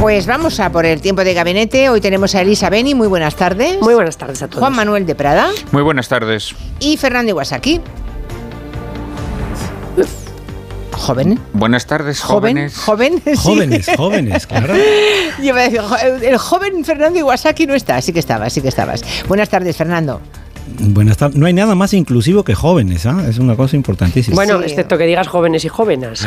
Pues vamos a por el tiempo de gabinete. Hoy tenemos a Elisa Beni. Muy buenas tardes. Muy buenas tardes a todos. Juan Manuel de Prada. Muy buenas tardes. Y Fernando Iwasaki. Joven. Buenas tardes, jóvenes. Joven, sí. Jóvenes, jóvenes, claro. Yo me decía, el joven Fernando Iwasaki no está, sí que estabas, sí que estabas. Buenas tardes, Fernando. Buenas tardes. No hay nada más inclusivo que jóvenes, ¿ah? Es una cosa importantísima. Bueno, excepto que digas jóvenes y jóvenes.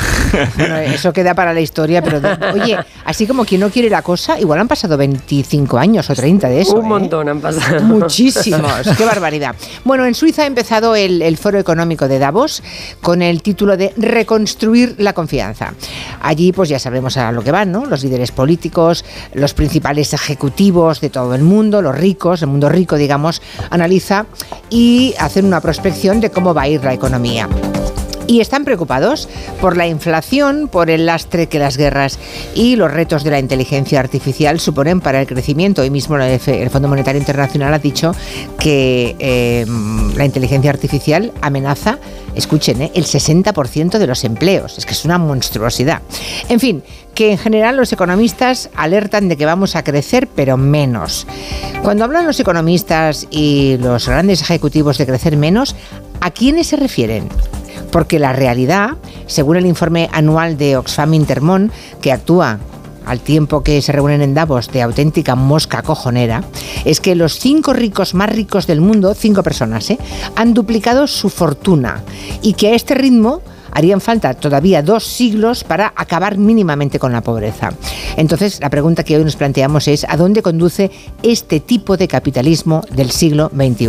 bueno, eso queda para la historia, pero oye, así como quien no quiere la cosa, igual han pasado 25 años o 30 de eso. Un ¿eh? montón han pasado. Muchísimos, qué barbaridad. Bueno, en Suiza ha empezado el, el Foro Económico de Davos con el título de Reconstruir la confianza. Allí, pues ya sabemos a lo que van, ¿no? Los líderes políticos, los principales ejecutivos de todo el mundo, los ricos, el mundo rico, digamos, y hacen una prospección de cómo va a ir la economía y están preocupados por la inflación, por el lastre que las guerras y los retos de la inteligencia artificial suponen para el crecimiento. Hoy mismo el Fondo Monetario Internacional ha dicho que em, la inteligencia artificial amenaza, escuchen, ¿eh? el 60% de los empleos. Es que es una monstruosidad. En fin, que en general los economistas alertan de que vamos a crecer, pero menos. Cuando hablan los economistas y los grandes ejecutivos de crecer menos, ¿a quiénes se refieren? Porque la realidad, según el informe anual de Oxfam Intermón, que actúa al tiempo que se reúnen en Davos de auténtica mosca cojonera, es que los cinco ricos más ricos del mundo, cinco personas, ¿eh? han duplicado su fortuna y que a este ritmo harían falta todavía dos siglos para acabar mínimamente con la pobreza. Entonces, la pregunta que hoy nos planteamos es, ¿a dónde conduce este tipo de capitalismo del siglo XXI?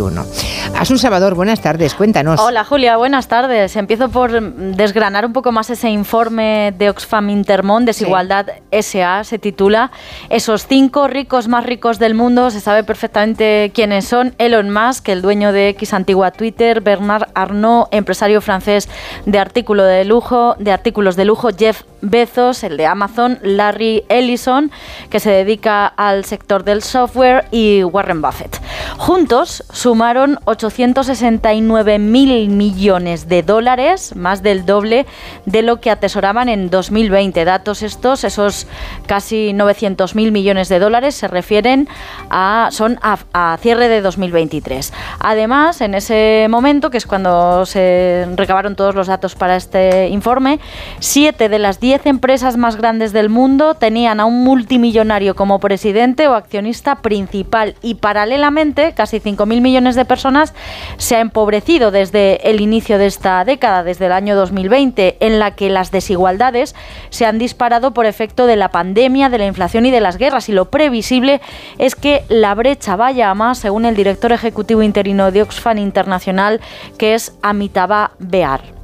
Asun Salvador, buenas tardes, cuéntanos. Hola Julia, buenas tardes. Empiezo por desgranar un poco más ese informe de Oxfam Intermón, Desigualdad SA, se titula Esos cinco ricos más ricos del mundo, se sabe perfectamente quiénes son. Elon Musk, el dueño de X antigua Twitter, Bernard Arnault, empresario francés de artículos de lujo, de artículos de lujo, Jeff Bezos, el de Amazon, Larry Ellison, que se dedica al sector del software, y Warren Buffett. Juntos sumaron 869 mil millones de dólares, más del doble de lo que atesoraban en 2020. Datos estos, esos casi 900 mil millones de dólares, se refieren a, son a, a cierre de 2023. Además, en ese momento, que es cuando se recabaron todos los datos para este informe, siete de las diez empresas más grandes del mundo tenían a un multimillonario como presidente o accionista principal y paralelamente casi 5.000 millones de personas se ha empobrecido desde el inicio de esta década, desde el año 2020, en la que las desigualdades se han disparado por efecto de la pandemia, de la inflación y de las guerras y lo previsible es que la brecha vaya a más, según el director ejecutivo interino de Oxfam Internacional, que es Amitabha Bear.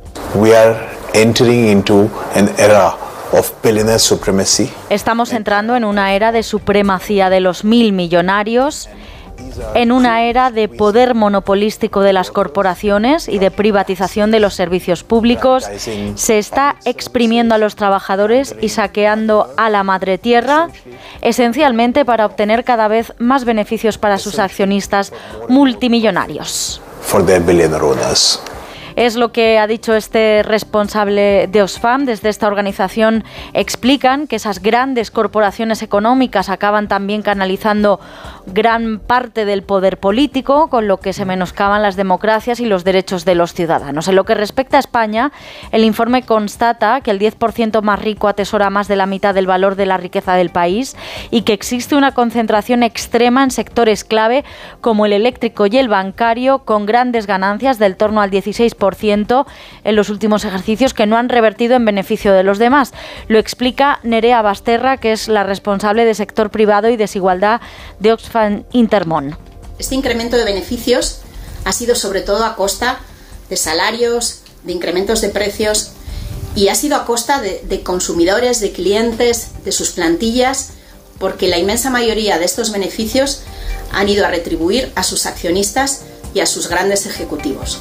Estamos entrando en una era de supremacía de los mil millonarios, en una era de poder monopolístico de las corporaciones y de privatización de los servicios públicos. Se está exprimiendo a los trabajadores y saqueando a la madre tierra, esencialmente para obtener cada vez más beneficios para sus accionistas multimillonarios. Es lo que ha dicho este responsable de Osfam. Desde esta organización explican que esas grandes corporaciones económicas acaban también canalizando gran parte del poder político, con lo que se menoscaban las democracias y los derechos de los ciudadanos. En lo que respecta a España, el informe constata que el 10% más rico atesora más de la mitad del valor de la riqueza del país y que existe una concentración extrema en sectores clave como el eléctrico y el bancario, con grandes ganancias del torno al 16% en los últimos ejercicios que no han revertido en beneficio de los demás. Lo explica Nerea Basterra, que es la responsable de sector privado y desigualdad de Oxfam Intermón. Este incremento de beneficios ha sido sobre todo a costa de salarios, de incrementos de precios y ha sido a costa de, de, consumidores, de clientes, de sus plantillas, porque la inmensa mayoría de estos beneficios han ido a retribuir a sus accionistas y a sus grandes ejecutivos.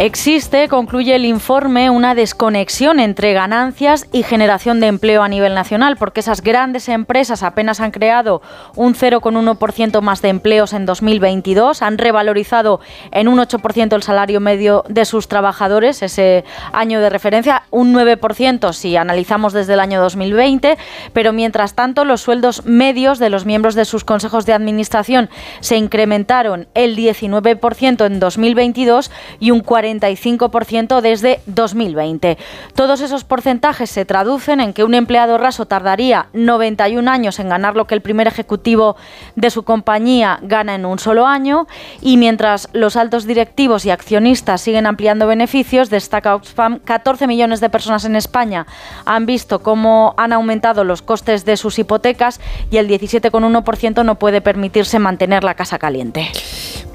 Existe, concluye el informe, una desconexión entre ganancias y generación de empleo a nivel nacional, porque esas grandes empresas apenas han creado un 0,1% más de empleos en 2022, han revalorizado en un 8% el salario medio de sus trabajadores, ese año de referencia, un 9% si analizamos desde el año 2020, pero mientras tanto los sueldos medios de los miembros de sus consejos de administración se incrementaron el 19% en 2022 y un 40 45% desde 2020. Todos esos porcentajes se traducen en que un empleado raso tardaría 91 años en ganar lo que el primer ejecutivo de su compañía gana en un solo año y mientras los altos directivos y accionistas siguen ampliando beneficios, destaca Oxfam, 14 millones de personas en España han visto cómo han aumentado los costes de sus hipotecas y el 17,1% no puede permitirse mantener la casa caliente.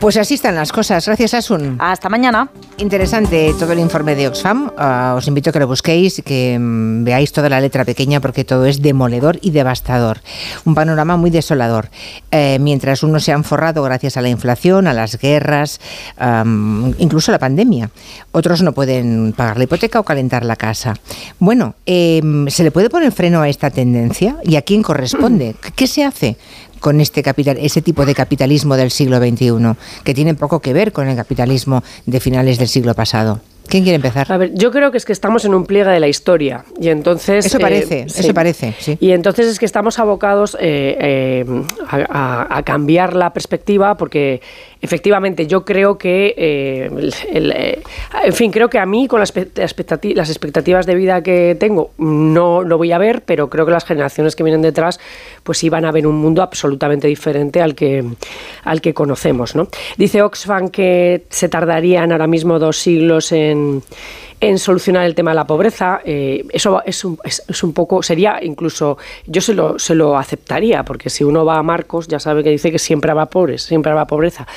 Pues así están las cosas. Gracias, Asun. Hasta mañana. Interesante todo el informe de Oxfam. Uh, os invito a que lo busquéis y que um, veáis toda la letra pequeña porque todo es demoledor y devastador. Un panorama muy desolador. Eh, mientras unos se han forrado gracias a la inflación, a las guerras, um, incluso a la pandemia. Otros no pueden pagar la hipoteca o calentar la casa. Bueno, eh, ¿se le puede poner freno a esta tendencia? ¿Y a quién corresponde? ¿Qué se hace? Con este capital, ese tipo de capitalismo del siglo XXI, que tiene poco que ver con el capitalismo de finales del siglo pasado. ¿Quién quiere empezar? A ver, yo creo que es que estamos en un pliegue de la historia y entonces eso parece, eh, eso parece, sí. Y entonces es que estamos abocados eh, eh, a, a, cambiar la perspectiva porque efectivamente yo creo que, eh, el, en fin, creo que a mí con las expectativas, las expectativas de vida que tengo no lo voy a ver, pero creo que las generaciones que vienen detrás pues sí van a ver un mundo absolutamente diferente al que al que conocemos, ¿no? Dice Oxfam que se tardarían ahora mismo dos siglos en en, solucionar el tema de la pobreza. Eh, eso es un, poco, sería incluso, yo se lo, se lo aceptaría, porque si uno va a Marcos ya sabe que dice que siempre habrá pobres, siempre habrá pobreza,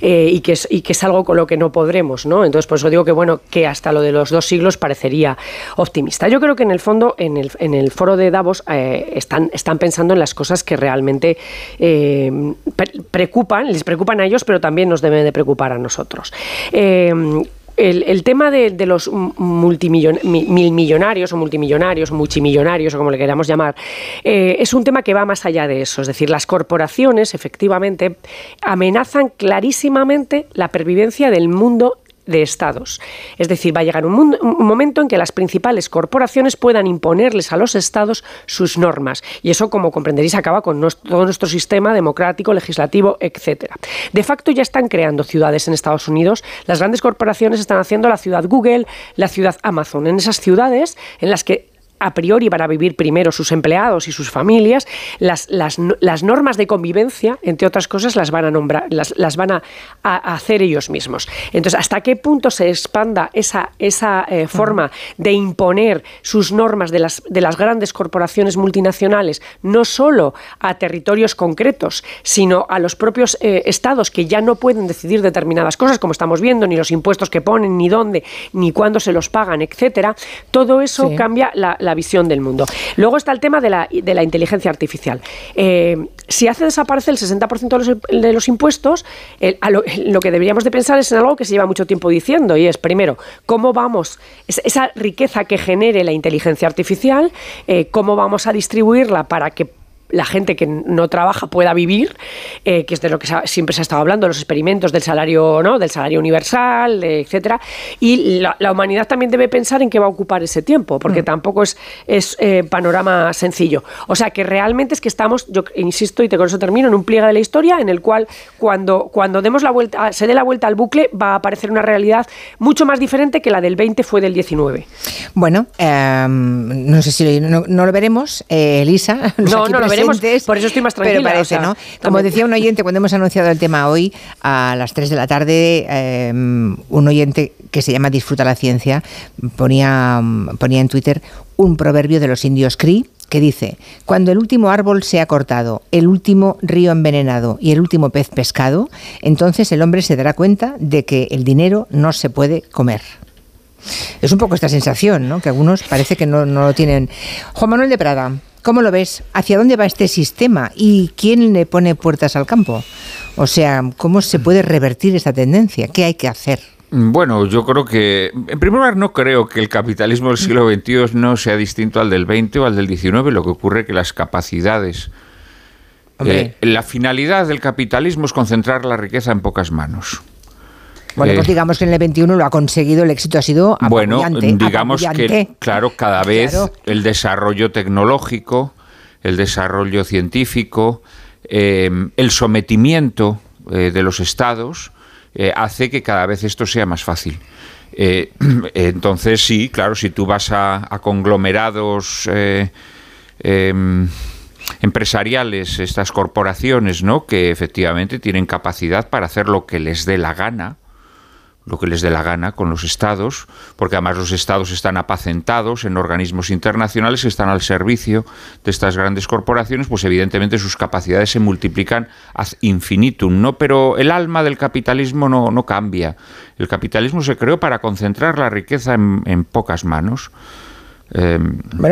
eh, y, que es, y que es algo con lo que no podremos, ¿no? Entonces, por eso digo que, bueno, que hasta lo de los dos siglos parecería optimista. Yo creo que en el fondo, en el, en el foro de Davos, eh, están, están pensando en las cosas que realmente pre preocupan, les preocupan a ellos, pero también nos deben de preocupar a nosotros. El, tema de, los multimillonarios o multimillonarios, multimillonarios o como le queramos llamar, eh, es un tema que va más allá de eso. Es decir, las corporaciones efectivamente amenazan clarísimamente la pervivencia del mundo de estados. Es decir, va a llegar un, momento en que las principales corporaciones puedan imponerles a los estados sus normas. Y eso, como comprenderéis, acaba con todo nuestro sistema democrático, legislativo, etcétera. De facto, ya están creando ciudades en Estados Unidos. Las grandes corporaciones están haciendo la ciudad Google, la ciudad Amazon. En esas ciudades en las que a priori van a vivir primero sus empleados y sus familias, las, las, las normas de convivencia, entre otras cosas, las van a nombrar, las, las van a, a, hacer ellos mismos. Entonces, ¿hasta qué punto se expanda esa, esa eh, forma de imponer sus normas de las, de las grandes corporaciones multinacionales, no solo a territorios concretos, sino a los propios eh, estados que ya no pueden decidir determinadas cosas, como estamos viendo, ni los impuestos que ponen, ni dónde, ni cuándo se los pagan, etcétera? Todo eso sí. cambia la, la la visión del mundo. Luego está el tema de la, de la inteligencia artificial. Eh, si hace desaparecer el 60% de los, de los impuestos, lo, que deberíamos de pensar es en algo que se lleva mucho tiempo diciendo y es, primero, cómo vamos, esa riqueza que genere la inteligencia artificial, eh, cómo vamos a distribuirla para que la gente que no trabaja pueda vivir, eh, que es de lo que siempre se ha estado hablando, los experimentos del salario, ¿no? del salario universal, eh, etcétera. Y la, la, humanidad también debe pensar en qué va a ocupar ese tiempo, porque mm. tampoco es, es eh, panorama sencillo. O sea que realmente es que estamos, yo insisto, y te con eso termino, en un pliegue de la historia en el cual cuando, cuando demos la vuelta, se dé la vuelta al bucle, va a aparecer una realidad mucho más diferente que la del 20 fue del 19. Bueno, eh, no sé si no, no lo veremos, Elisa. No, no lo veremos veremos, por eso estoy más tranquila. Pero parece, ¿no? Como decía un oyente cuando hemos anunciado el tema hoy, a las 3 de la tarde, eh, un oyente que se llama Disfruta la Ciencia ponía, ponía en Twitter un proverbio de los indios Cree que dice, cuando el último árbol se ha cortado, el último río envenenado y el último pez pescado, entonces el hombre se dará cuenta de que el dinero no se puede comer. Es un poco esta sensación, ¿no? Que algunos parece que no, no lo tienen. Juan Manuel de Prada, ¿Cómo lo ves? ¿Hacia dónde va este sistema? ¿Y quién le pone puertas al campo? O sea, ¿cómo se puede revertir esta tendencia? ¿Qué hay que hacer? Bueno, yo creo que, en primer lugar, no creo que el capitalismo del siglo XXI no sea distinto al del XX o al del XIX. Lo que ocurre es que las capacidades... Eh, la finalidad del capitalismo es concentrar la riqueza en pocas manos. Bueno, pues eh, digamos que en el XXI lo ha conseguido, el éxito ha sido Bueno, digamos que, claro, cada vez el desarrollo tecnológico, el desarrollo científico, eh, el sometimiento de los estados eh, hace que cada vez esto sea más fácil. Eh, entonces sí, claro, si tú vas a, conglomerados eh, em, empresariales, estas corporaciones, ¿no? Que efectivamente tienen capacidad para hacer lo que les dé la gana, lo que les dé la gana con los estados, porque además los estados están apacentados en organismos internacionales que están al servicio de estas grandes corporaciones, pues evidentemente sus capacidades se multiplican ad infinitum, ¿no? Pero el alma del capitalismo no, no cambia. El capitalismo se creó para concentrar la riqueza en, en pocas manos. Eh,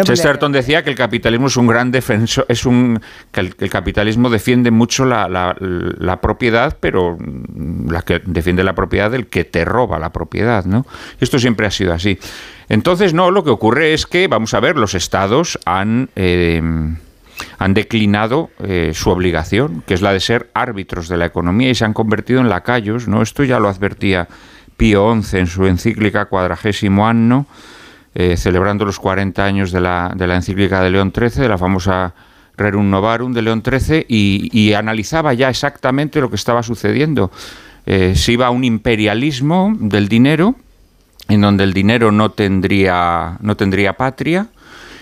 Chesterton decía que el capitalismo es un gran defensor, es un que el, capitalismo defiende mucho la, la, propiedad, pero la que defiende la propiedad del que te roba la propiedad, ¿no? Esto siempre ha sido así. Entonces, no, lo que ocurre es que, vamos a ver, los estados han eh, han declinado eh, su obligación, que es la de ser árbitros de la economía, y se han convertido en lacayos, ¿no? Esto ya lo advertía Pío XI en su encíclica Cuadragésimo Anno eh, celebrando los 40 años de la, de la encíclica de León XIII, de la famosa Rerum Novarum de León XIII, y, analizaba ya exactamente lo que estaba sucediendo. Eh, se iba a un imperialismo del dinero, en donde el dinero no tendría, no tendría patria,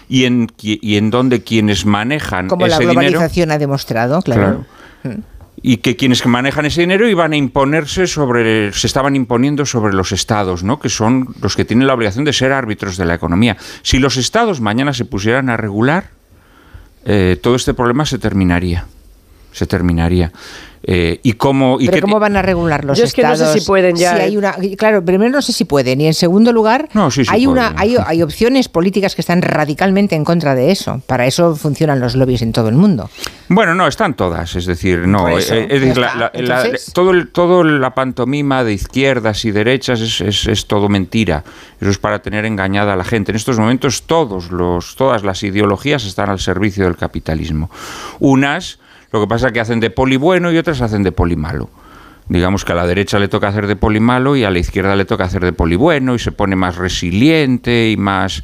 y en, y en donde quienes manejan Como la globalización ha demostrado, claro. Mm y que quienes manejan ese dinero iban a imponerse sobre, se estaban imponiendo sobre los estados, ¿no? que son los que tienen la obligación de ser árbitros de la economía. Si los estados mañana se pusieran a regular, eh, todo este problema se terminaría. Se terminaría. Eh, y cómo, y ¿Pero cómo van a regular los Yo es que no sé si pueden ya. hay una, claro, primero no sé si pueden. Y en segundo lugar, hay, una, hay, hay, opciones políticas que están radicalmente en contra de eso. Para eso funcionan los lobbies en todo el mundo. Bueno, no, están todas. Es decir, no. Eh, es, la, todo, el, todo la pantomima de izquierdas y derechas es, es, todo mentira. Eso es para tener engañada a la gente. En estos momentos todos los, todas las ideologías están al servicio del capitalismo. Unas lo que pasa es que hacen de poli bueno y otras hacen de poli malo. Digamos que a la derecha le toca hacer de poli malo y a la izquierda le toca hacer de poli bueno y se pone más resiliente y más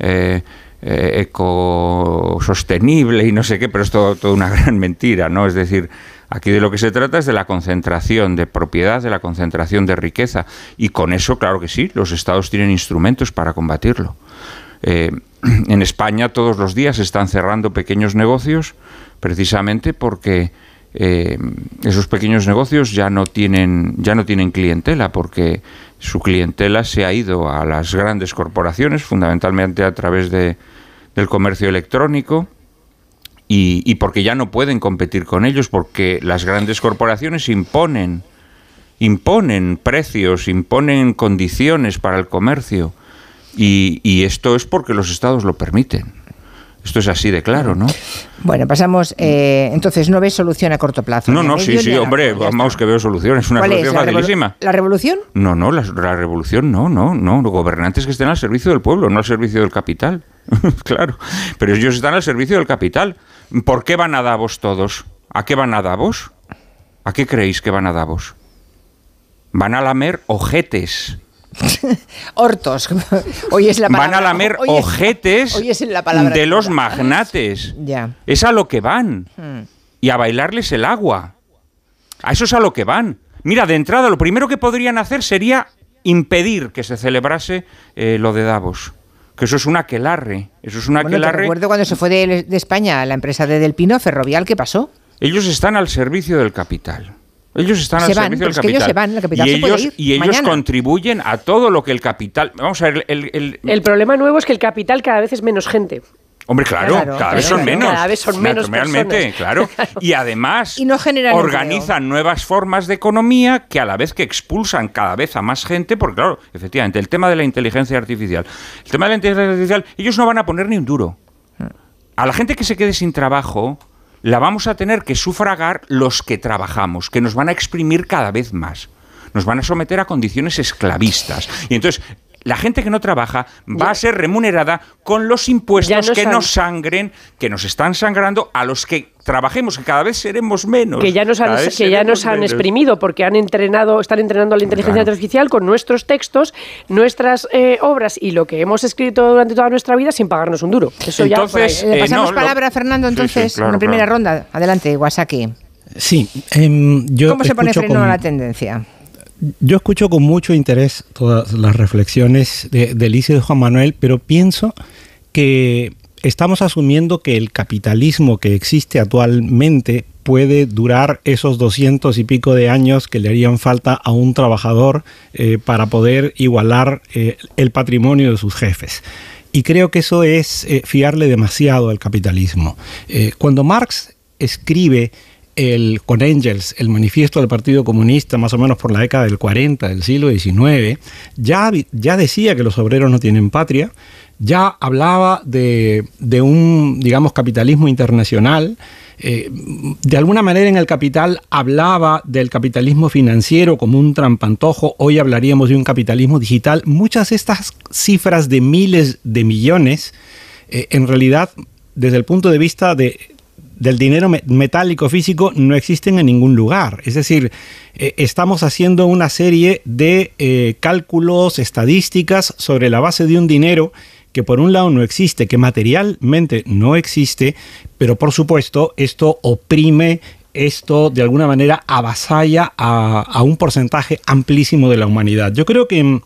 eh, eh, ecosostenible y no sé qué, pero es todo, una gran mentira, ¿no? Es decir, aquí de lo que se trata es de la concentración de propiedad, de la concentración de riqueza y con eso, claro que sí, los estados tienen instrumentos para combatirlo. Eh, en España todos los días están cerrando pequeños negocios precisamente porque eh, esos pequeños negocios ya no tienen ya no tienen clientela porque su clientela se ha ido a las grandes corporaciones fundamentalmente a través de, del comercio electrónico y, y, porque ya no pueden competir con ellos porque las grandes corporaciones imponen imponen precios imponen condiciones para el comercio y, y esto es porque los estados lo permiten esto es así de claro, ¿no? Bueno, pasamos. Eh, entonces, ¿no ves solución a corto plazo? No, no, sí, sí, hombre, vamos que veo solución. Es una solución facilísima. ¿La revolución? No, no, la, revolución no, no, no. Los gobernantes que estén al servicio del pueblo, no al servicio del capital. claro. Pero ellos están al servicio del capital. ¿Por qué van a Davos todos? ¿A qué van a Davos? ¿A qué creéis que van a Davos? Van a lamer ojetes Hortos. Hoy es la Van a lamer ojetes de los magnates. Ya. Es a lo que van. Hmm. Y a bailarles el agua. A eso es a lo que van. Mira, de entrada, lo primero que podrían hacer sería impedir que se celebrase eh, lo de Davos. Que eso es un aquelarre. Eso es un aquelarre. recuerdo cuando se fue de, de España la empresa de Del Pino Ferrovial, ¿qué pasó? Ellos están al servicio del capital. Ellos están al servicio del capital. ellos se van, el capital y se ellos, ir y ellos contribuyen a todo lo que el capital. Vamos a ver, el, el, problema nuevo es que el capital cada vez es menos gente. Hombre, claro, cada vez son menos. Cada vez son menos. Realmente, claro. Y además y no organizan nuevas formas de economía que a la vez que expulsan cada vez a más gente, porque claro, efectivamente, el tema de la inteligencia artificial. El tema de la inteligencia artificial, ellos no van a poner ni un duro. A la gente que se quede sin trabajo, la vamos a tener que sufragar los que trabajamos, que nos van a exprimir cada vez más. nos van a someter a condiciones esclavistas. Y entonces la gente que no trabaja va a ser remunerada con los impuestos que nos sangren, que nos están sangrando, a los que trabajemos, que cada vez seremos menos. Que ya nos han, que ya nos han exprimido, porque han entrenado, están entrenando a la inteligencia artificial con nuestros textos, nuestras eh, obras y lo que hemos escrito durante toda nuestra vida sin pagarnos un duro. Eso entonces, ya, eh, pasamos palabra a Fernando entonces, en la primera ronda. Adelante, Wasaki. Sí, em, yo ¿Cómo se pone freno a la tendencia? Yo escucho con mucho interés todas las reflexiones de, de y de Juan Manuel, pero pienso que estamos asumiendo que el capitalismo que existe actualmente puede durar esos doscientos y pico de años que le harían falta a un trabajador eh, para poder igualar eh, el patrimonio de sus jefes. Y creo que eso es eh, fiarle demasiado al capitalismo. cuando Marx escribe el, con Engels, el manifiesto del Partido Comunista, más o menos por la década del 40 del siglo XIX, ya, ya decía que los obreros no tienen patria, ya hablaba de, un, digamos, capitalismo internacional. Eh, de alguna manera en el capital hablaba del capitalismo financiero como un trampantojo, hoy hablaríamos de un capitalismo digital. Muchas de estas cifras de miles de millones, eh, en realidad, desde el punto de vista de, del dinero metálico físico no existen en ningún lugar. Es decir, eh, estamos haciendo una serie de eh, cálculos, estadísticas sobre la base de un dinero que por un lado no existe, que materialmente no existe, pero por supuesto esto oprime, esto de alguna manera avasalla a, a un porcentaje amplísimo de la humanidad. Yo creo que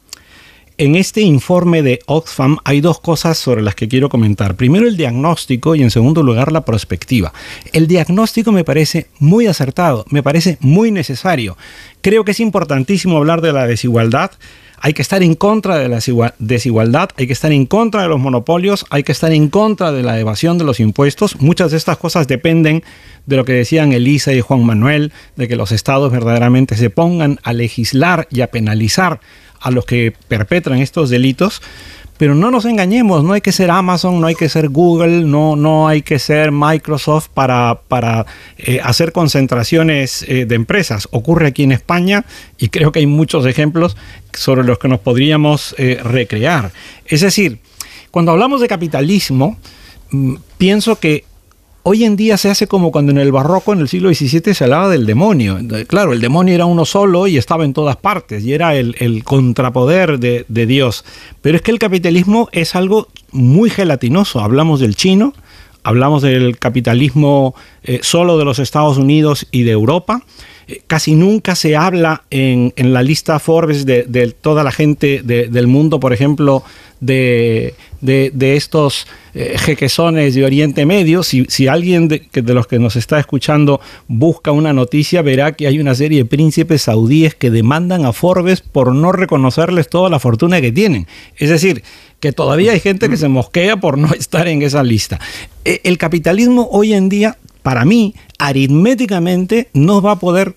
en este informe de Oxfam hay dos cosas sobre las que quiero comentar. Primero el diagnóstico y en segundo lugar la perspectiva. El diagnóstico me parece muy acertado, me parece muy necesario. Creo que es importantísimo hablar de la desigualdad. Hay que estar en contra de la desigualdad, hay que estar en contra de los monopolios, hay que estar en contra de la evasión de los impuestos. Muchas de estas cosas dependen de lo que decían Elisa y Juan Manuel, de que los estados verdaderamente se pongan a legislar y a penalizar a los que perpetran estos delitos. Pero no nos engañemos, no hay que ser Amazon, no hay que ser Google, no, no hay que ser Microsoft para, para eh, hacer concentraciones eh, de empresas. Ocurre aquí en España y creo que hay muchos ejemplos sobre los que nos podríamos eh, recrear. Es decir, cuando hablamos de capitalismo, mm, pienso que Hoy en día se hace como cuando en el barroco, en el siglo XVII, se hablaba del demonio. Claro, el demonio era uno solo y estaba en todas partes y era el, contrapoder de, Dios. Pero es que el capitalismo es algo muy gelatinoso. Hablamos del chino, hablamos del capitalismo eh, solo de los Estados Unidos y de Europa. Eh, casi nunca se habla en, la lista Forbes de, toda la gente del mundo, por ejemplo, de, de, estos eh, jequesones de Oriente Medio. Si, si alguien de, de, los que nos está escuchando busca una noticia, verá que hay una serie de príncipes saudíes que demandan a Forbes por no reconocerles toda la fortuna que tienen. Es decir, que todavía hay gente que se mosquea por no estar en esa lista. Eh, el capitalismo hoy en día, para mí, aritméticamente no va a poder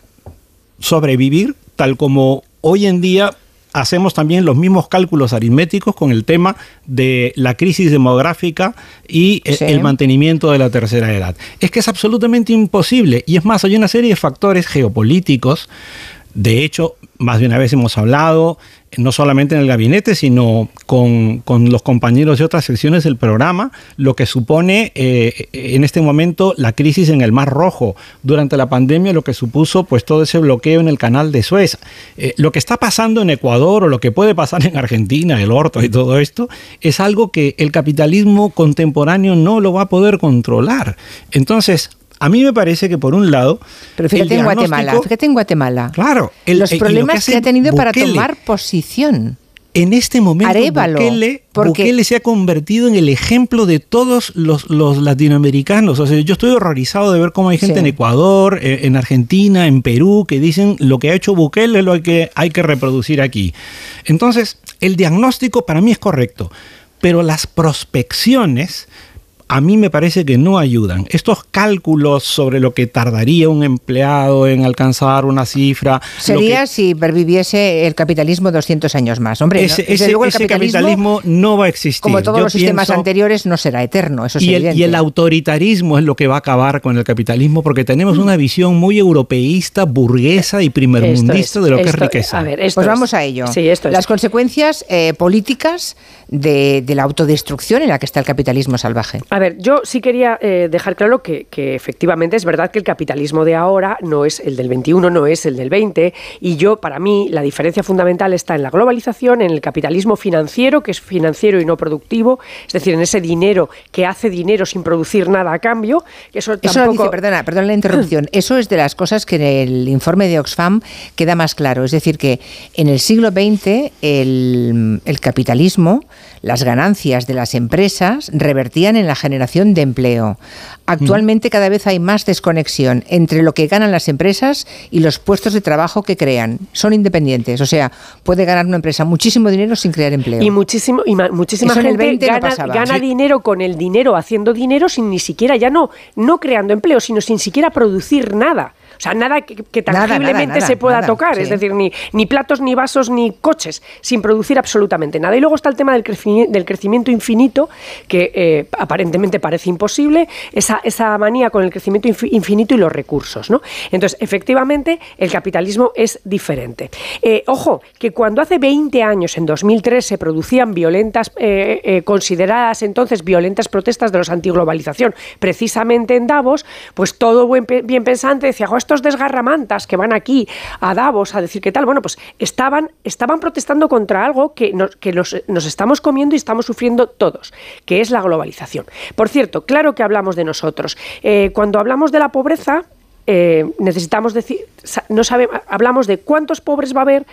sobrevivir tal como hoy en día hacemos también los mismos cálculos aritméticos con el tema de la crisis demográfica y eh, el mantenimiento de la tercera edad. Es que es absolutamente imposible. Y es más, hay una serie de factores geopolíticos. De hecho, más de una vez hemos hablado, no solamente en el gabinete, sino con, los compañeros de otras secciones del programa, lo que supone eh, en este momento la crisis en el Mar Rojo, durante la pandemia, lo que supuso pues todo ese bloqueo en el canal de Suez. Eh, lo que está pasando en Ecuador o lo que puede pasar en Argentina, el orto y todo esto, es algo que el capitalismo contemporáneo no lo va a poder controlar. Entonces, a mí me parece que por un lado. Pero fíjate en Guatemala, fíjate en Guatemala. Claro, los problemas que, ha tenido para tomar posición. En este momento, Bukele, se ha convertido en el ejemplo de todos los, latinoamericanos. O sea, yo estoy horrorizado de ver cómo hay gente en Ecuador, eh, en Argentina, en Perú, que dicen lo que ha hecho Bukele lo que hay que reproducir aquí. Entonces, el diagnóstico para mí es correcto, pero las prospecciones a mí me parece que no ayudan. Estos cálculos sobre lo que tardaría un empleado en alcanzar una cifra... Sería si perviviese el capitalismo 200 años más. Hombre, ese, capitalismo, no va a existir. Como todos los sistemas anteriores, no será eterno, eso es y el, y el autoritarismo es lo que va a acabar con el capitalismo, porque tenemos una visión muy europeísta, burguesa y primermundista de lo que es riqueza. pues vamos a ello. Las consecuencias eh, políticas de, la autodestrucción en la que está el capitalismo salvaje. A ver, yo sí quería eh, dejar claro que, efectivamente es verdad que el capitalismo de ahora no es el del 21, no es el del 20, y yo, para mí, la diferencia fundamental está en la globalización, en el capitalismo financiero, que es financiero y no productivo, es decir, en ese dinero que hace dinero sin producir nada a cambio. Que eso, eso dice, perdona, perdona la interrupción, eso es de las cosas que en el informe de Oxfam queda más claro, es decir, que en el siglo XX el, el capitalismo las ganancias de las empresas revertían en la generación de empleo. Actualmente cada vez hay más desconexión entre lo que ganan las empresas y los puestos de trabajo que crean. Son independientes, o sea, puede ganar una empresa muchísimo dinero sin crear empleo. Y muchísimo y muchísima gente gana, dinero con el dinero haciendo dinero sin ni siquiera ya no no creando empleo, sino sin siquiera producir nada. O sea, nada que, tangiblemente se pueda tocar, es decir, ni, ni platos, ni vasos, ni coches, sin producir absolutamente nada. Y luego está el tema del, crecimiento, del crecimiento infinito, que eh, aparentemente parece imposible, esa, esa manía con el crecimiento infinito y los recursos. ¿no? Entonces, efectivamente, el capitalismo es diferente. Eh, ojo, que cuando hace 20 años, en 2003, se producían violentas, eh, consideradas entonces violentas protestas de los antiglobalización, precisamente en Davos, pues todo buen, bien pensante decía, estos desgarramantas que van aquí a Davos a decir qué tal, bueno, pues estaban, estaban protestando contra algo que, nos, que nos, estamos comiendo y estamos sufriendo todos, que es la globalización. Por cierto, claro que hablamos de nosotros. Eh, cuando hablamos de la pobreza, eh, necesitamos decir, no sabemos, hablamos de cuántos pobres va a haber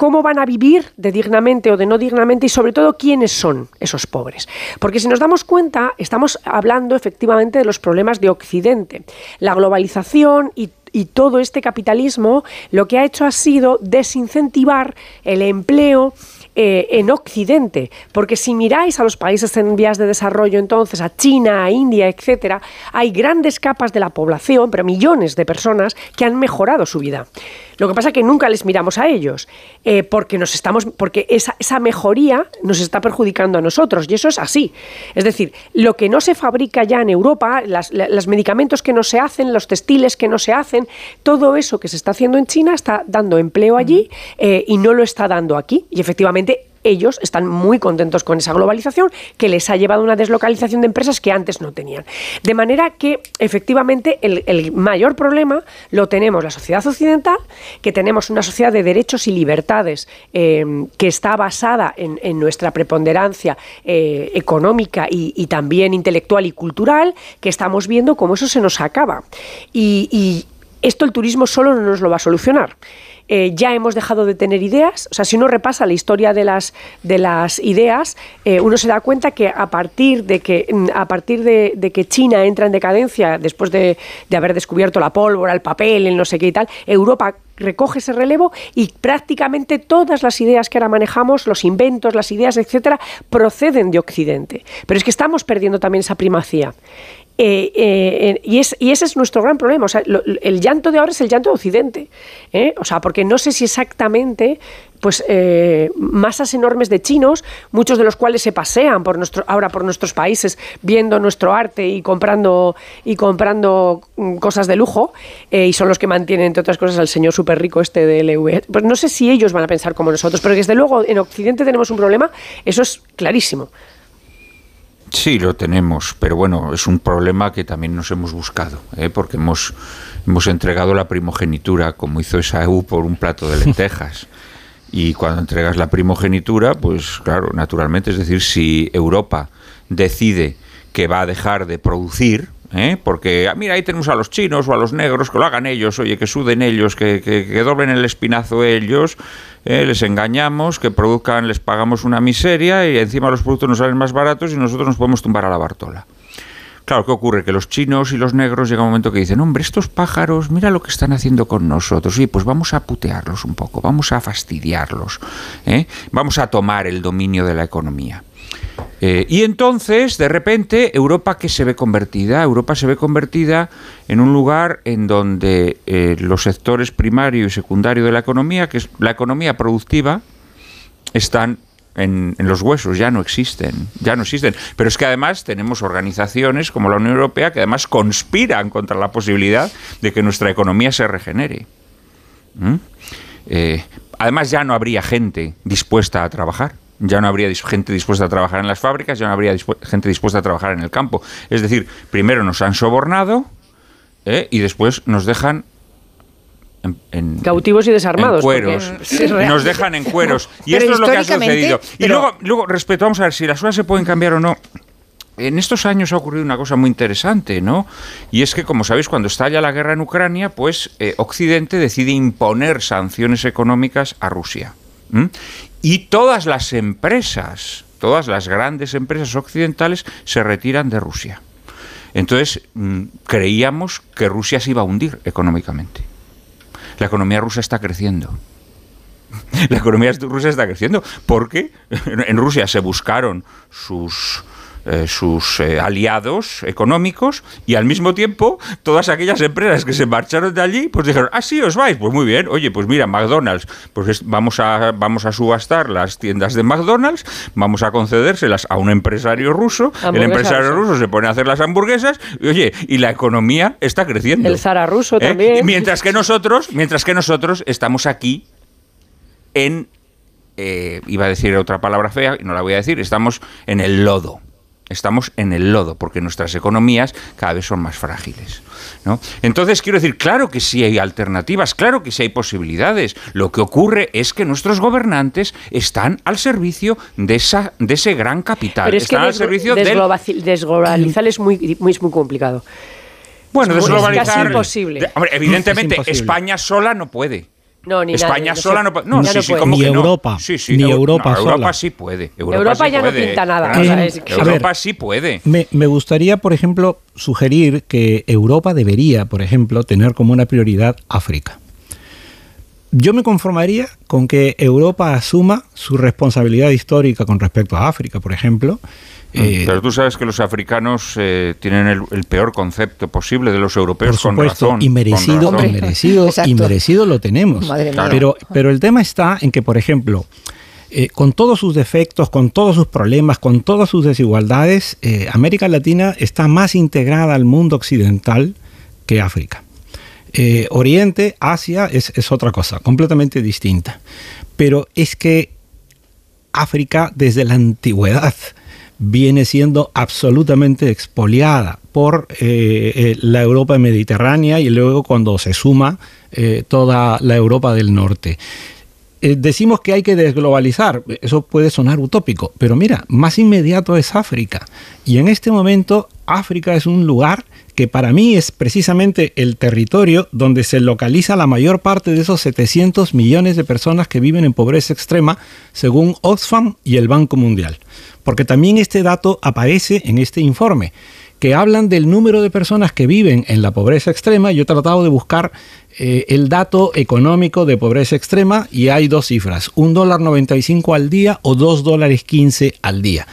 cómo van a vivir de dignamente o de no dignamente y sobre todo quiénes son esos pobres. Porque si nos damos cuenta, estamos hablando efectivamente de los problemas de Occidente. La globalización y todo este capitalismo lo que ha hecho ha sido desincentivar el empleo eh, en Occidente, porque si miráis a los países en vías de desarrollo, entonces a China, a India, etcétera, hay grandes capas de la población, pero millones de personas que han mejorado su vida. Lo que pasa es que nunca les miramos a ellos, eh, porque nos estamos, porque esa, esa mejoría nos está perjudicando a nosotros, y eso es así. Es decir, lo que no se fabrica ya en Europa, los medicamentos que no se hacen, los textiles que no se hacen, todo eso que se está haciendo en China está dando empleo allí eh, y no lo está dando aquí. Y efectivamente ellos están muy contentos con esa globalización que les ha llevado a una deslocalización de empresas que antes no tenían. De manera que efectivamente el, mayor problema lo tenemos la sociedad occidental, que tenemos una sociedad de derechos y libertades eh, que está basada en, nuestra preponderancia eh, económica y, también intelectual y cultural, que estamos viendo cómo eso se nos acaba. y esto el turismo solo no nos lo va a solucionar. Eh, ya hemos dejado de tener ideas. O sea, si uno repasa la historia de las, de las ideas, eh, uno se da cuenta que a partir de que, mm, a partir de, que China entra en decadencia después de, de, haber descubierto la pólvora, el papel, el no sé qué y tal, Europa recoge ese relevo y prácticamente todas las ideas que ahora manejamos, los inventos, las ideas, etcétera, proceden de Occidente. Pero es que estamos perdiendo también esa primacía. Eh, eh, y, es, y, ese es nuestro gran problema. O sea, el llanto de ahora es el llanto de Occidente. ¿eh? O sea, porque no sé si exactamente pues masas enormes de chinos, muchos de los cuales se pasean por nuestro, ahora por nuestros países viendo nuestro arte y comprando y comprando mm, cosas de lujo y son los que mantienen entre otras cosas al señor súper rico este de LV. Pues no sé si ellos van a pensar como nosotros, pero desde luego en Occidente tenemos un problema, eso es clarísimo. Sí, lo tenemos, pero bueno, es un problema que también nos hemos buscado, ¿eh? porque hemos, hemos entregado la primogenitura, como hizo Esaú, por un plato de lentejas. Y cuando entregas la primogenitura, pues claro, naturalmente, es decir, si Europa decide que va a dejar de producir, ¿eh? porque ah, mira, ahí tenemos a los chinos o a los negros, que lo hagan ellos, oye, que suden ellos, que, que, doblen el espinazo ellos, ¿eh? les engañamos, que produzcan, les pagamos una miseria y encima los productos nos salen más baratos y nosotros nos podemos tumbar a la Bartola. Claro, ¿qué ocurre? Que los chinos y los negros llega un momento que dicen, hombre, estos pájaros, mira lo que están haciendo con nosotros. Y pues vamos a putearlos un poco, vamos a fastidiarlos, ¿eh? vamos a tomar el dominio de la economía. Eh, y entonces, de repente, Europa que se ve convertida, Europa se ve convertida en un lugar en donde eh, los sectores primario y secundario de la economía, que es la economía productiva, están en, los huesos, ya no existen, ya no existen. Pero es que además tenemos organizaciones como la Unión Europea que además conspiran contra la posibilidad de que nuestra economía se regenere. ¿Mm? Eh, además ya no habría gente dispuesta a trabajar ya no habría gente dispuesta a trabajar en las fábricas, ya no habría gente dispuesta a trabajar en el campo. Es decir, primero nos han sobornado ¿eh? y después nos dejan en, cautivos y desarmados. cueros. nos dejan en cueros. Y esto es lo que ha sucedido. Y luego, luego, respecto, vamos a ver si las cosas se pueden cambiar o no. En estos años ha ocurrido una cosa muy interesante, ¿no? Y es que, como sabéis, cuando estalla la guerra en Ucrania, pues eh, Occidente decide imponer sanciones económicas a Rusia. Y todas las empresas, todas las grandes empresas occidentales se retiran de Rusia. Entonces, mm, creíamos que Rusia se iba a hundir económicamente. La economía rusa está creciendo. La economía rusa está creciendo porque en Rusia se buscaron sus eh, sus eh, aliados económicos y al mismo tiempo todas aquellas empresas que se marcharon de allí pues dijeron, ah, sí, os vais, pues muy bien, oye, pues mira, McDonald's, pues vamos a, vamos a subastar las tiendas de McDonald's, vamos a concedérselas a un empresario ruso, el empresario ruso se pone a hacer las hamburguesas y oye, y la economía está creciendo. El Zara ruso ¿Eh? también. Mientras que nosotros, mientras que nosotros estamos aquí en iba a decir otra palabra fea y no la voy a decir, estamos en el lodo estamos en el lodo, porque nuestras economías cada vez son más frágiles. ¿no? Entonces, quiero decir, claro que sí hay alternativas, claro que sí hay posibilidades. Lo que ocurre es que nuestros gobernantes están al servicio de, esa, de ese gran capital. Pero es están que al servicio desglobalizar es muy, muy, muy complicado. Bueno, desglobalizar... Es casi imposible. evidentemente, España sola no puede. No, ni España sola no, no, sí, sí, ni Europa. Sí, sí, ni Europa, sola. Europa sí puede. Europa, ya no pinta nada. Europa sí puede. Me, me, gustaría, por ejemplo, sugerir que Europa debería, por ejemplo, tener como una prioridad África. Yo me conformaría con que Europa asuma su responsabilidad histórica con respecto a África, por ejemplo, Mm. Eh, Pero tú sabes que los africanos eh, tienen el, peor concepto posible de los europeos por supuesto, Y merecido, y merecido, y merecido lo tenemos. Pero, pero el tema está en que, por ejemplo, eh, con todos sus defectos, con todos sus problemas, con todas sus desigualdades, América Latina está más integrada al mundo occidental que África. Oriente, Asia es, otra cosa, completamente distinta. Pero es que África desde la antigüedad viene siendo absolutamente expoliada por eh, eh, la Europa mediterránea y luego cuando se suma eh, toda la Europa del norte. decimos que hay que desglobalizar, eso puede sonar utópico, pero mira, más inmediato es África. Y en este momento África es un lugar que para mí es precisamente el territorio donde se localiza la mayor parte de esos 700 millones de personas que viven en pobreza extrema, según Oxfam y el Banco Mundial porque también este dato aparece en este informe, que hablan del número de personas que viven en la pobreza extrema. Yo he tratado de buscar eh, el dato económico de pobreza extrema y hay dos cifras, un dólar 95 al día o dos dólares 15 al día.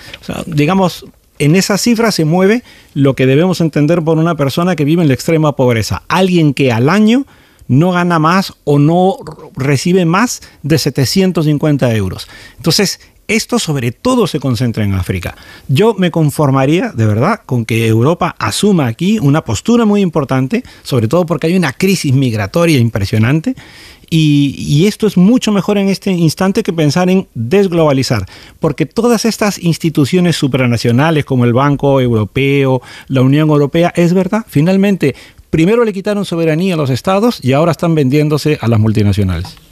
Digamos, en esa cifra se mueve lo que debemos entender por una persona que vive en la extrema pobreza. Alguien que al año no gana más o no recibe más de 750 euros. Entonces, esto sobre todo se concentra en África. Yo me conformaría, de verdad, con que Europa asuma aquí una postura muy importante, sobre todo porque hay una crisis migratoria impresionante. Y, esto es mucho mejor en este instante que pensar en desglobalizar, porque todas estas instituciones supranacionales como el Banco Europeo, la Unión Europea, es verdad, finalmente, primero le quitaron soberanía a los estados y ahora están vendiéndose a las multinacionales.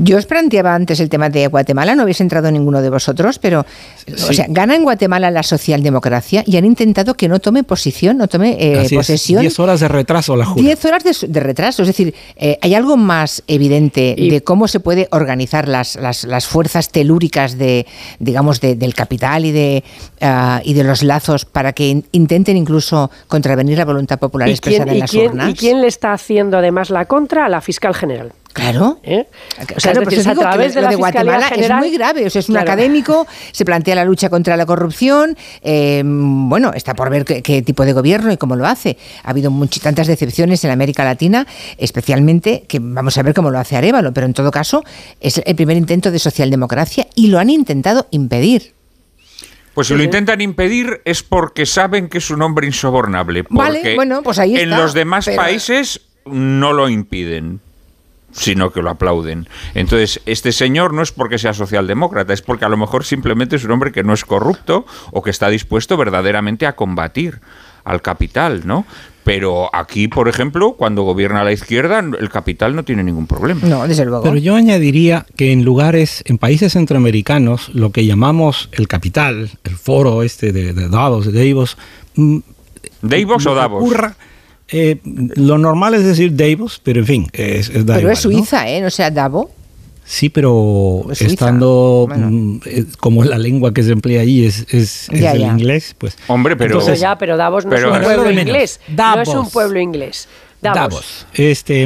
Yo os planteaba antes el tema de Guatemala, no habéis entrado ninguno de vosotros, pero o sea, gana en Guatemala la socialdemocracia y han intentado que no tome posición, no tome eh, posesión. Diez horas de retraso la Junta. Diez horas de, retraso, es decir, eh, ¿hay algo más evidente de cómo se puede organizar las, las, fuerzas telúricas de, digamos, del capital y de, ah, y de los lazos para que intenten incluso contravenir la voluntad popular expresada en las urnas? ¿Y quién le está haciendo además la contra a la fiscal general? Claro. ¿Eh? O sea, claro, es a través de, la de Guatemala es muy grave. O sea, es un académico, se plantea la lucha contra la corrupción. Eh, bueno, está por ver qué, tipo de gobierno y cómo lo hace. Ha habido muchas, tantas decepciones en América Latina, especialmente que vamos a ver cómo lo hace Arevalo, pero en todo caso es el primer intento de socialdemocracia y lo han intentado impedir. Pues si lo intentan impedir es porque saben que es un hombre insobornable. vale, bueno, pues ahí está. En los demás países no lo impiden sino que lo aplauden. Entonces, este señor no es porque sea socialdemócrata, es porque a lo mejor simplemente es un hombre que no es corrupto o que está dispuesto verdaderamente a combatir al capital, ¿no? Pero aquí, por ejemplo, cuando gobierna la izquierda, el capital no tiene ningún problema. No, desde luego. Pero yo añadiría que en lugares, en países centroamericanos, lo que llamamos el capital, el foro este de, Davos, de Davos... Mm, ¿Davos o Davos? Eh, lo normal es decir Davos, pero en fin, es, es Pero es Suiza, ¿eh? No sea Davos. Sí, pero estando mm, eh, como la lengua que se emplea ahí es, es, el inglés, pues. Hombre, pero. ya, pero Davos no es un pueblo inglés. No es un pueblo inglés. Davos. Este,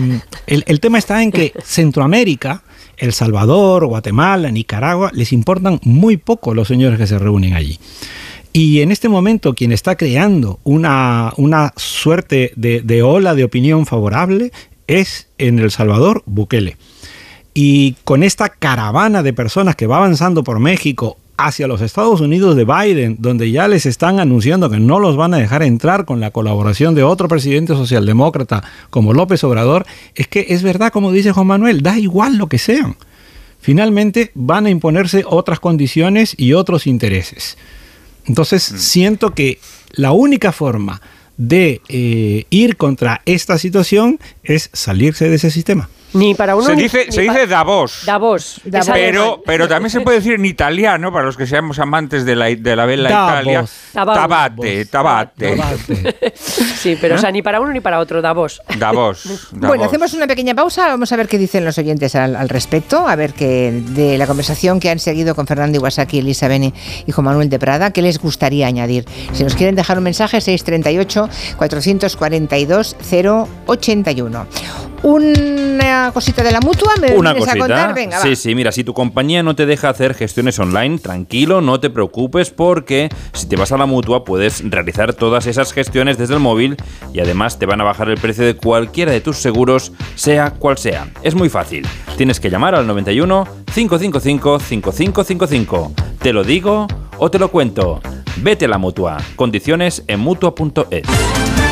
el, el tema está en que Centroamérica, El Salvador, Guatemala, Nicaragua, les importan muy poco los señores que se reúnen allí. Y en este momento quien está creando una, una suerte de, ola de opinión favorable es en El Salvador Bukele. Y con esta caravana de personas que va avanzando por México hacia los Estados Unidos de Biden, donde ya les están anunciando que no los van a dejar entrar con la colaboración de otro presidente socialdemócrata como López Obrador, es que es verdad, como dice Juan Manuel, da igual lo que sean. Finalmente van a imponerse otras condiciones y otros intereses. Entonces, mm. siento que la única forma de eh, ir contra esta situación es salirse de ese sistema. Ni para uno se dice, se dice Davos. Davos. Pero, pero también se puede decir en italiano, para los que seamos amantes de la, de la bella Italia. Tabate, tabate. Sí, pero o sea, ni para uno ni para otro, Davos. Davos. Bueno, hacemos una pequeña pausa, vamos a ver qué dicen los oyentes al, respecto, a ver qué de la conversación que han seguido con Fernando Iwasaki, Elisa Beni y Juan Manuel de Prada, qué les gustaría añadir. Si nos quieren dejar un mensaje, 638 442 081 una cosita de la mutua, me una cosita. a contar, venga, Sí, sí, mira, si tu compañía no te deja hacer gestiones online, tranquilo, no te preocupes porque si te vas a la mutua puedes realizar todas esas gestiones desde el móvil y además te van a bajar el precio de cualquiera de tus seguros, sea cual sea. Es muy fácil. Tienes que llamar al 91 555 5555. Te lo digo o te lo cuento. Vete a la mutua. Condiciones en mutua.es.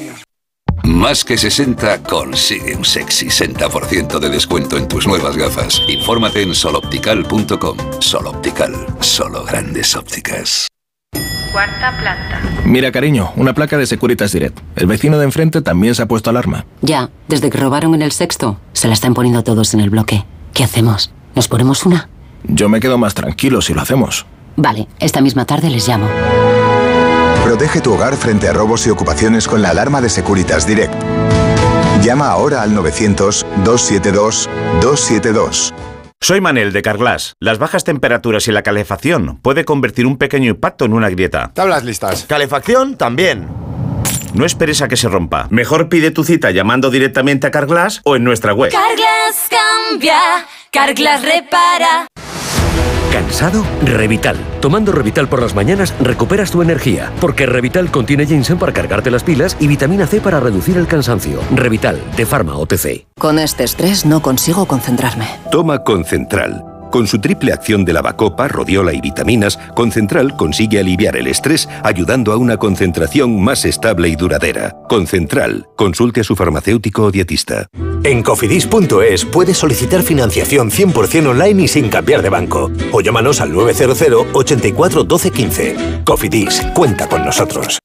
Más que 60 consigue un sexy 60% de descuento en tus nuevas gafas. Infórmate en soloptical.com. Soloptical, solo grandes ópticas. Cuarta planta. Mira, cariño, una placa de Securitas Direct. El vecino de enfrente también se ha puesto alarma. Ya, desde que robaron en el sexto, se la están poniendo todos en el bloque. ¿Qué hacemos? ¿Nos ponemos una? Yo me quedo más tranquilo si lo hacemos. Vale, esta misma tarde les llamo. Protege tu hogar frente a robos y ocupaciones con la alarma de Securitas Direct. Llama ahora al 900-272-272. Soy Manel de Carglass. Las bajas temperaturas y la calefacción puede convertir un pequeño impacto en una grieta. Tablas listas. Calefacción también. No esperes a que se rompa. Mejor pide tu cita llamando directamente a Carglass o en nuestra web. Carglass cambia, Carglass repara. ¿Cansado? Revital. Tomando Revital por las mañanas recuperas tu energía, porque Revital contiene ginseng para cargarte las pilas y vitamina C para reducir el cansancio. Revital, de Pharma OTC. Con este estrés no consigo concentrarme. Toma Concentral. Con su triple acción de lavacopa, rodiola y vitaminas, Concentral consigue aliviar el estrés ayudando a una concentración más estable y duradera. Concentral, consulte a su farmacéutico o dietista. En cofidis.es puedes solicitar financiación 100% online y sin cambiar de banco. O llámanos al 900 84 12 15. Cofidis, cuenta con nosotros.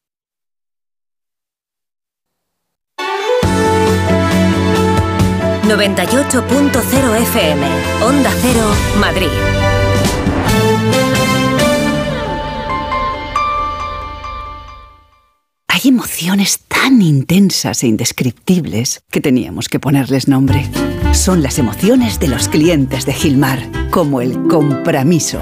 ...98.0 FM... ...Onda Cero, Madrid. Hay emociones tan intensas e indescriptibles que teníamos que ponerles nombre. Son las emociones de los clientes de Gilmar, como el compromiso.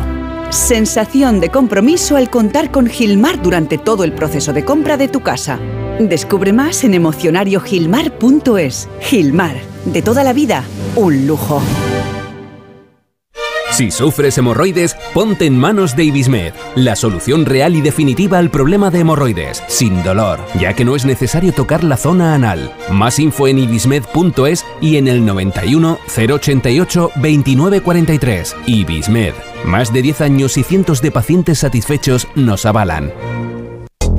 Sensación de compromiso al contar con Gilmar durante todo el proceso de compra de tu casa. Descubre más en emocionariogilmar.es. Gilmar, de toda la vida, un lujo. Si sufres hemorroides, ponte en manos de Ibismed, la solución real y definitiva al problema de hemorroides, sin dolor, ya que no es necesario tocar la zona anal. Más info en ibismed.es y en el 91 088 2943. Ibismed. Más de 10 años y cientos de pacientes satisfechos nos avalan.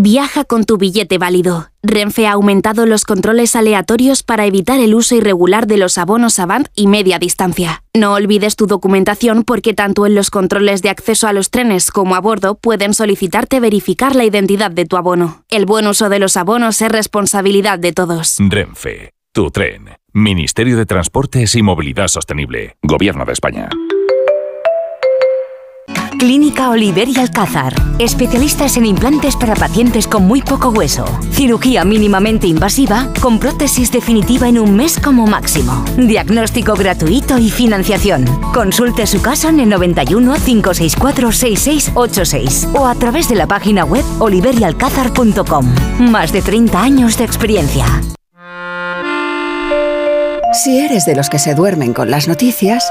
Viaja con tu billete válido. Renfe ha aumentado los controles aleatorios para evitar el uso irregular de los abonos Avant y media distancia. No olvides tu documentación porque tanto en los controles de acceso a los trenes como a bordo pueden solicitarte verificar la identidad de tu abono. El buen uso de los abonos es responsabilidad de todos. Renfe, tu tren. Ministerio de Transportes y Movilidad Sostenible. Gobierno de España. Clínica Oliver y Alcázar. Especialistas en implantes para pacientes con muy poco hueso. Cirugía mínimamente invasiva con prótesis definitiva en un mes como máximo. Diagnóstico gratuito y financiación. Consulte su caso en el 91 564 6686 o a través de la página web oliverialcázar.com. Más de 30 años de experiencia. Si eres de los que se duermen con las noticias,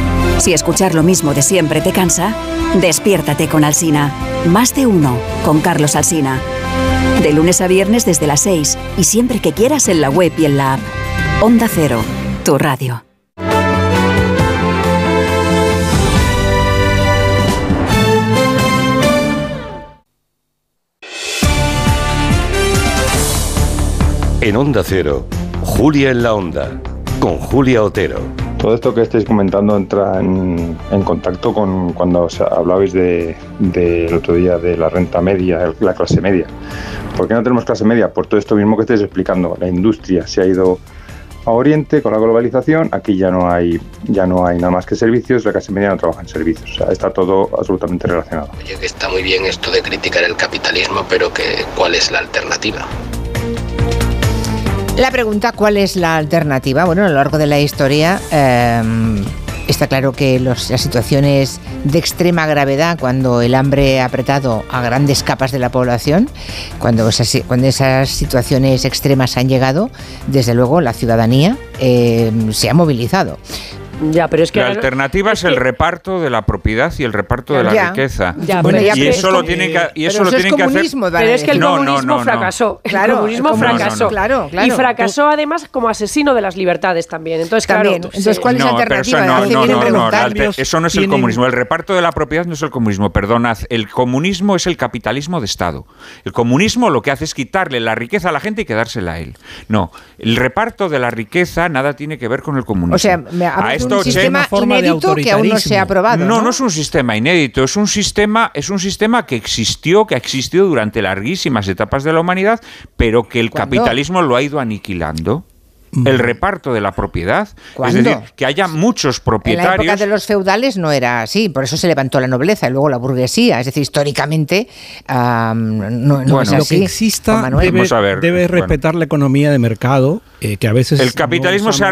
Si escuchar lo mismo de siempre te cansa, despiértate con Alsina. Más de uno con Carlos Alsina. De lunes a viernes desde las 6 y siempre que quieras en la web y en la app. Onda Cero, tu radio. En Onda Cero, Julia en la Onda, con Julia Otero. Todo esto que estáis comentando entra en, contacto con cuando hablabais del de, otro día de la renta media, la clase media. ¿Por qué no tenemos clase media? Por todo esto mismo que estáis explicando. La industria se ha ido a Oriente con la globalización, aquí ya no hay ya no hay nada más que servicios, la clase media no trabaja en servicios, está todo absolutamente relacionado. Oye, que está muy bien esto de criticar el capitalismo, pero que ¿cuál es la alternativa? La pregunta, ¿cuál es la alternativa? Bueno, a lo largo de la historia em, está claro que las situaciones de extrema gravedad, cuando el hambre ha apretado a grandes capas de la población, cuando esas situaciones extremas han llegado, desde luego la ciudadanía em, se ha movilizado. Ya, pero es que la alternativa es, el reparto de la propiedad y el reparto de la riqueza. y eso lo tienen que, y eso lo tienen que hacer. Pero es que el comunismo fracasó. Claro, el comunismo fracasó. Claro, claro. Y fracasó además como asesino de las libertades también. Entonces, claro. Entonces, ¿cuál es la alternativa? no, no, no, eso no es el comunismo. El reparto de la propiedad no es el comunismo. Perdonad. El comunismo es el capitalismo de Estado. El comunismo lo que hace es quitarle la riqueza a la gente y quedársela a él. No. El reparto de la riqueza nada tiene que ver con el comunismo. O sea, me un sistema inédito que aún no se ha aprobado. No, no, es un sistema inédito, es un sistema, es un sistema que existió, que ha existido durante larguísimas etapas de la humanidad, pero que el capitalismo lo ha ido aniquilando. el reparto de la propiedad. Es decir, que haya muchos propietarios. En la época de los feudales no era así, por eso se levantó la nobleza y luego la burguesía. Es decir, históricamente no, es así. Lo que exista debe, respetar la economía de mercado, eh, que a veces. El capitalismo se,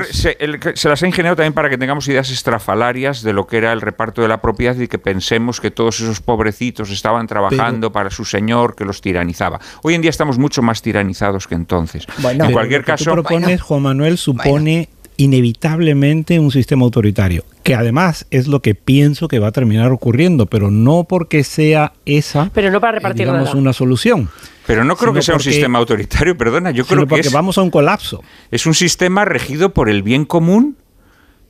las ha ingeniado también para que tengamos ideas estrafalarias de lo que era el reparto de la propiedad y que pensemos que todos esos pobrecitos estaban trabajando para su señor que los tiranizaba. Hoy en día estamos mucho más tiranizados que entonces. en cualquier caso. Manuel, supone inevitablemente un sistema autoritario, que además es lo que pienso que va a terminar ocurriendo, pero no porque sea esa pero no para repartir digamos, una solución. Pero no creo que sea un sistema autoritario, perdona, yo creo que porque vamos a un colapso. Es un sistema regido por el bien común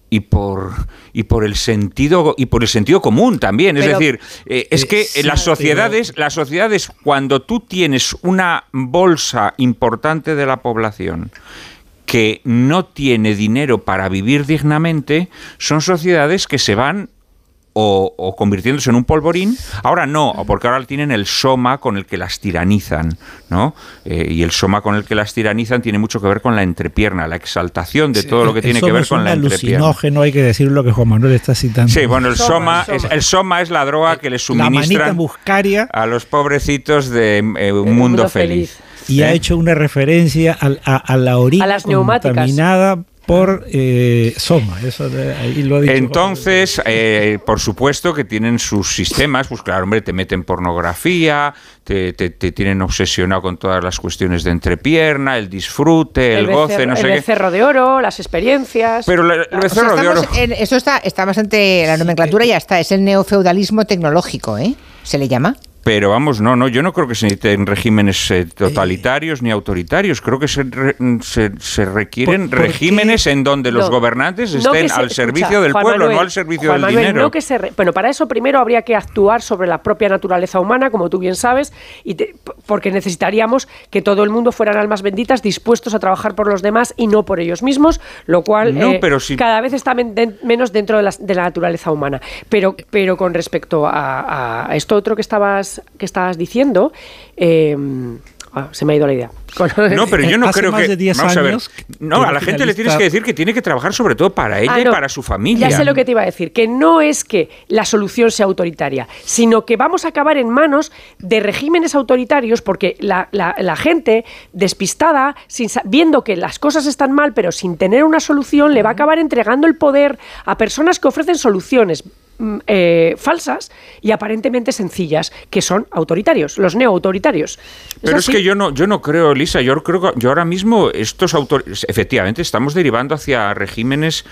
y por y por el sentido y por el sentido común también es decir eh, es que las sociedades las sociedades cuando tú tienes una bolsa importante de la población que no tiene dinero para vivir dignamente son sociedades que se van o, convirtiéndose en un polvorín. Ahora no, porque ahora tienen el soma con el que las tiranizan, ¿no? Eh, y el soma con el que las tiranizan tiene mucho que ver con la entrepierna, la exaltación de todo lo que tiene que ver con la entrepierna. no hay que decir lo que Juan Manuel está citando. Sí, bueno, el soma, es, el soma es la droga que le suministran a los pobrecitos de eh, un mundo, feliz y ha hecho una referencia a, la orina contaminada por eh, Soma. Eso ahí lo ha dicho Entonces, eh, por supuesto que tienen sus sistemas, pues claro, hombre, te meten pornografía, te, tienen obsesionado con todas las cuestiones de entrepierna, el disfrute, el, goce, no sé qué. El becerro de oro, las experiencias. Pero el becerro de oro. eso está, está bastante, la nomenclatura ya está, es el neofeudalismo tecnológico, ¿eh? ¿Se le llama? Pero vamos, no, no, yo no creo que se necesiten regímenes eh, totalitarios ni autoritarios. Creo que se, se, requieren regímenes en donde los gobernantes estén al servicio del pueblo, no al servicio del dinero. que se bueno, para eso primero habría que actuar sobre la propia naturaleza humana, como tú bien sabes, y porque necesitaríamos que todo el mundo fueran almas benditas dispuestos a trabajar por los demás y no por ellos mismos, lo cual eh, cada vez está menos dentro de la, de la, naturaleza humana. Pero, pero con respecto a, a esto otro que estabas que estabas diciendo, eh, ah, se me ha ido la idea. No, pero yo no creo que. Vamos a ver. No, a la gente le tienes que decir que tiene que trabajar sobre todo para ella ah, y para su familia. Ya sé lo que te iba a decir, que no es que la solución sea autoritaria, sino que vamos a acabar en manos de regímenes autoritarios porque la, gente despistada, sin, viendo que las cosas están mal, pero sin tener una solución, le va a acabar entregando el poder a personas que ofrecen soluciones eh, falsas y aparentemente sencillas, que son autoritarios, los neoautoritarios. Pero es, que yo no, yo no creo, Lisa, yo creo que yo ahora mismo estos autores, efectivamente, estamos derivando hacia regímenes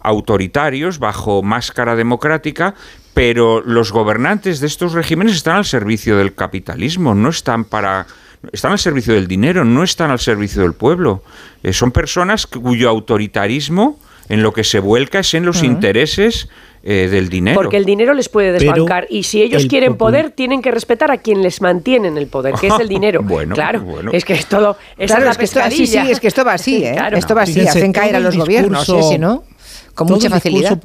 autoritarios bajo máscara democrática, pero los gobernantes de estos regímenes están al servicio del capitalismo, no están para están al servicio del dinero, no están al servicio del pueblo. Eh, son personas cuyo autoritarismo en lo que se vuelca es en los intereses eh, del dinero. Porque el dinero les puede desbancar y si ellos quieren poder, tienen que respetar a quien les mantiene en el poder, que es el dinero. bueno, claro, es que es todo. Claro, es, que esto, sí, sí, es que esto va así, ¿eh? Esto va así, hacen caer a los gobiernos, ¿sí, no? Con mucha facilidad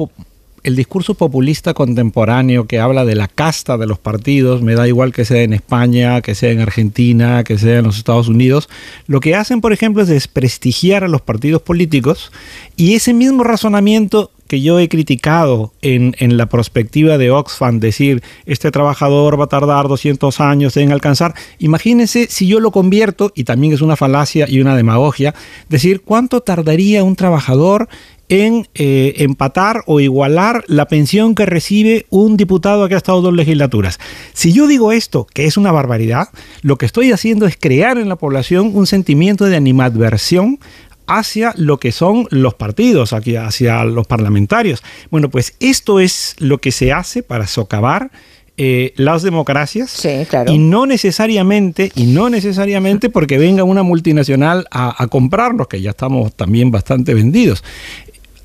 el discurso populista contemporáneo que habla de la casta de los partidos, me da igual que sea en España, que sea en Argentina, que sea en los Estados Unidos, lo que hacen, por ejemplo, es desprestigiar a los partidos políticos y ese mismo razonamiento que yo he criticado en, la perspectiva de Oxfam, decir, este trabajador va a tardar 200 años en alcanzar, imagínense si yo lo convierto, y también es una falacia y una demagogia, decir, ¿cuánto tardaría un trabajador en eh, empatar o igualar la pensión que recibe un diputado que ha estado dos legislaturas. Si yo digo esto, que es una barbaridad, lo que estoy haciendo es crear en la población un sentimiento de animadversión hacia lo que son los partidos, hacia los parlamentarios. Bueno, pues esto es lo que se hace para socavar eh, las democracias y no necesariamente y no necesariamente porque venga una multinacional a, a, comprarnos que ya estamos también bastante vendidos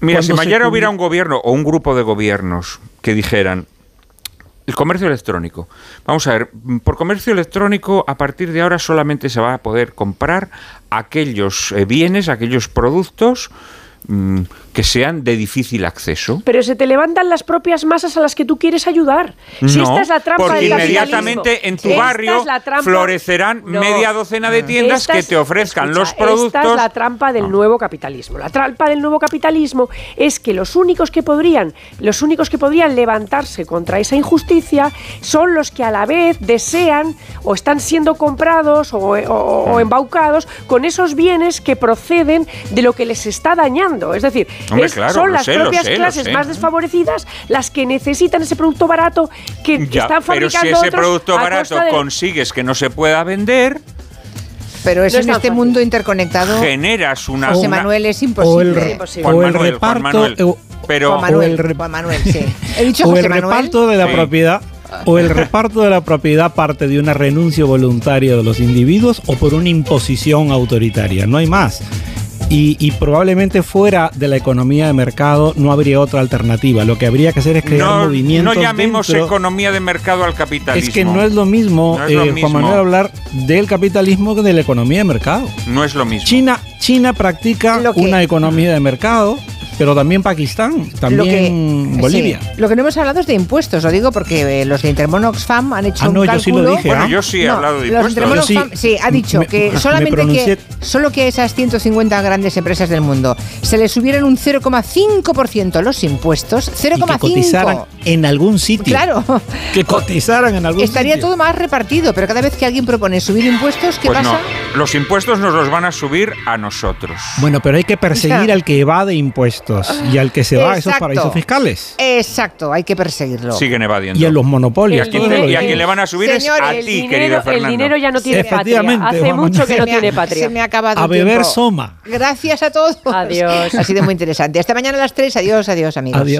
mira si mañana hubiera un gobierno o un grupo de gobiernos que dijeran el comercio electrónico. Vamos a ver, por comercio electrónico a partir de ahora solamente se va a poder comprar aquellos eh, bienes, aquellos productos mm, que sean de difícil acceso. Pero se te levantan las propias masas a las que tú quieres ayudar. si esta es la trampa porque del inmediatamente en tu barrio florecerán media docena de tiendas que te ofrezcan los productos. Esta es la trampa del nuevo capitalismo. La trampa del nuevo capitalismo es que los únicos que podrían, los únicos que podrían levantarse contra esa injusticia son los que a la vez desean o están siendo comprados o embaucados con esos bienes que proceden de lo que les está dañando. Es decir, son las propias clases más desfavorecidas las que necesitan ese producto barato que están fabricando Pero si ese producto barato consigues que no se pueda vender, pero eso en este mundo interconectado. Generas una. José Manuel es imposible. O el, reparto. pero Juan Manuel, sí. He dicho o el reparto de la propiedad o el reparto de la propiedad parte de una renuncia voluntaria de los individuos o por una imposición autoritaria. No hay más. Y, probablemente fuera de la economía de mercado no habría otra alternativa. Lo que habría que hacer es crear no, movimientos. No llamemos economía de mercado al capitalismo. Es que no es lo mismo, eh, Juan Manuel, hablar del capitalismo que de la economía de mercado. No es lo mismo. China, China practica una economía de mercado pero también Pakistán, también Bolivia. Lo que no hemos hablado es de impuestos, lo digo porque eh, los de Intermon Oxfam han hecho ah, no, un cálculo. Yo sí lo dije, bueno, yo sí he hablado de impuestos. Los sí, sí, ha dicho que solamente que solo que a esas 150 grandes empresas del mundo se les subieran un 0,5% los impuestos, 0,5 que cotizaran en algún sitio. Claro. Que cotizaran en algún Estaría sitio. todo más repartido, pero cada vez que alguien propone subir impuestos, ¿qué pues pasa? No, los impuestos nos los van a subir a nosotros. Bueno, pero hay que perseguir al que evade impuestos y al que se va a esos paraísos fiscales. Exacto, hay que perseguirlo. Siguen evadiendo. Y en los monopolios. Y a quien, le van a subir es a ti, dinero, querido Fernando. El dinero ya no tiene patria. Hace mucho que no tiene patria. Se me ha acabado A beber soma. Gracias a todos. Adiós. Ha sido muy interesante. Hasta mañana a las 3. Adiós, adiós, amigos. Adiós.